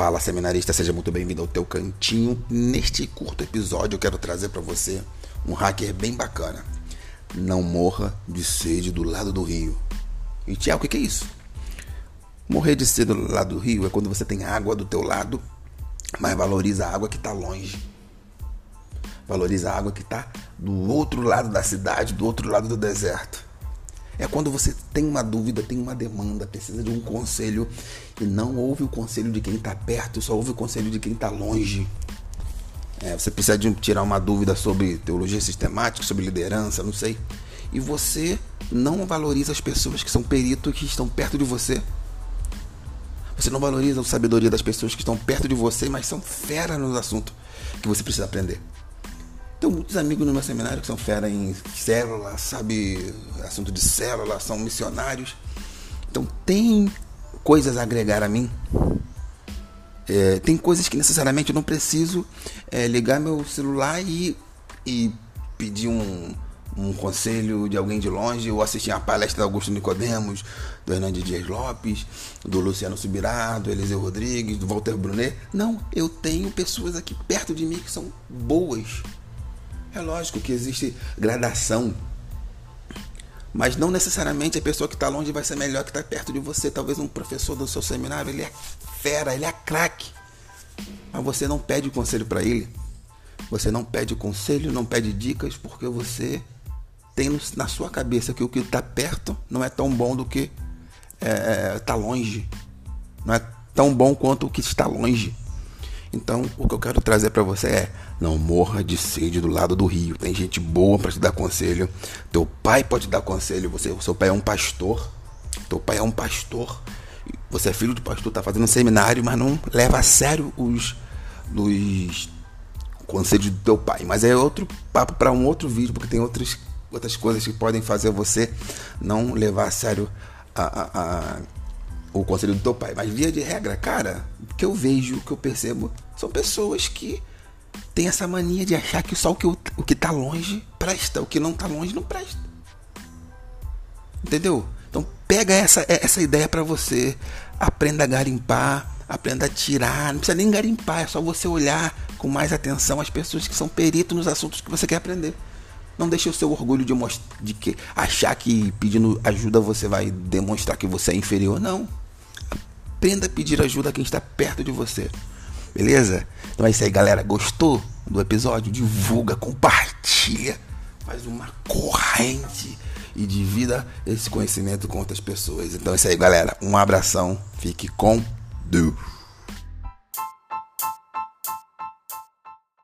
Fala seminarista, seja muito bem-vindo ao teu cantinho. Neste curto episódio eu quero trazer para você um hacker bem bacana. Não morra de sede do lado do rio. E Tiago, o que é isso? Morrer de sede do lado do rio é quando você tem água do teu lado, mas valoriza a água que está longe. Valoriza a água que está do outro lado da cidade, do outro lado do deserto. É quando você tem uma dúvida, tem uma demanda, precisa de um conselho e não ouve o conselho de quem está perto, só ouve o conselho de quem está longe. É, você precisa de tirar uma dúvida sobre teologia sistemática, sobre liderança, não sei. E você não valoriza as pessoas que são peritos que estão perto de você. Você não valoriza a sabedoria das pessoas que estão perto de você, mas são fera no assunto que você precisa aprender. Tenho muitos amigos no meu seminário que são fera em célula, sabe? Assunto de célula, são missionários. Então tem coisas a agregar a mim. É, tem coisas que necessariamente eu não preciso é, ligar meu celular e, e pedir um, um conselho de alguém de longe ou assistir a palestra do Augusto Nicodemos, do Hernandes Dias Lopes, do Luciano Subirá, do Eliseu Rodrigues, do Walter Brunet. Não, eu tenho pessoas aqui perto de mim que são boas é lógico que existe gradação. Mas não necessariamente a pessoa que está longe vai ser melhor que está perto de você. Talvez um professor do seu seminário, ele é fera, ele é craque. Mas você não pede conselho para ele. Você não pede conselho, não pede dicas, porque você tem na sua cabeça que o que está perto não é tão bom do que está é, é tá longe. Não é tão bom quanto o que está longe. Então, o que eu quero trazer para você é: não morra de sede do lado do rio. Tem gente boa para te dar conselho. Teu pai pode te dar conselho. Você, seu pai é um pastor. Teu pai é um pastor. Você é filho de pastor, tá fazendo um seminário, mas não leva a sério os, os conselhos do teu pai. Mas é outro papo para um outro vídeo, porque tem outras, outras coisas que podem fazer você não levar a sério a, a, a o conselho do teu pai. Mas via de regra, cara, o que eu vejo, o que eu percebo, são pessoas que têm essa mania de achar que só o que, o que tá longe presta, o que não tá longe não presta. Entendeu? Então pega essa, essa ideia para você, aprenda a garimpar, aprenda a tirar, não precisa nem garimpar, é só você olhar com mais atenção as pessoas que são peritos nos assuntos que você quer aprender. Não deixe o seu orgulho de, de que achar que pedindo ajuda você vai demonstrar que você é inferior. Não. Aprenda a pedir ajuda a quem está perto de você. Beleza? Então é isso aí, galera. Gostou do episódio? Divulga, compartilha, faz uma corrente e divida esse conhecimento com outras pessoas. Então é isso aí, galera. Um abração. Fique com Deus.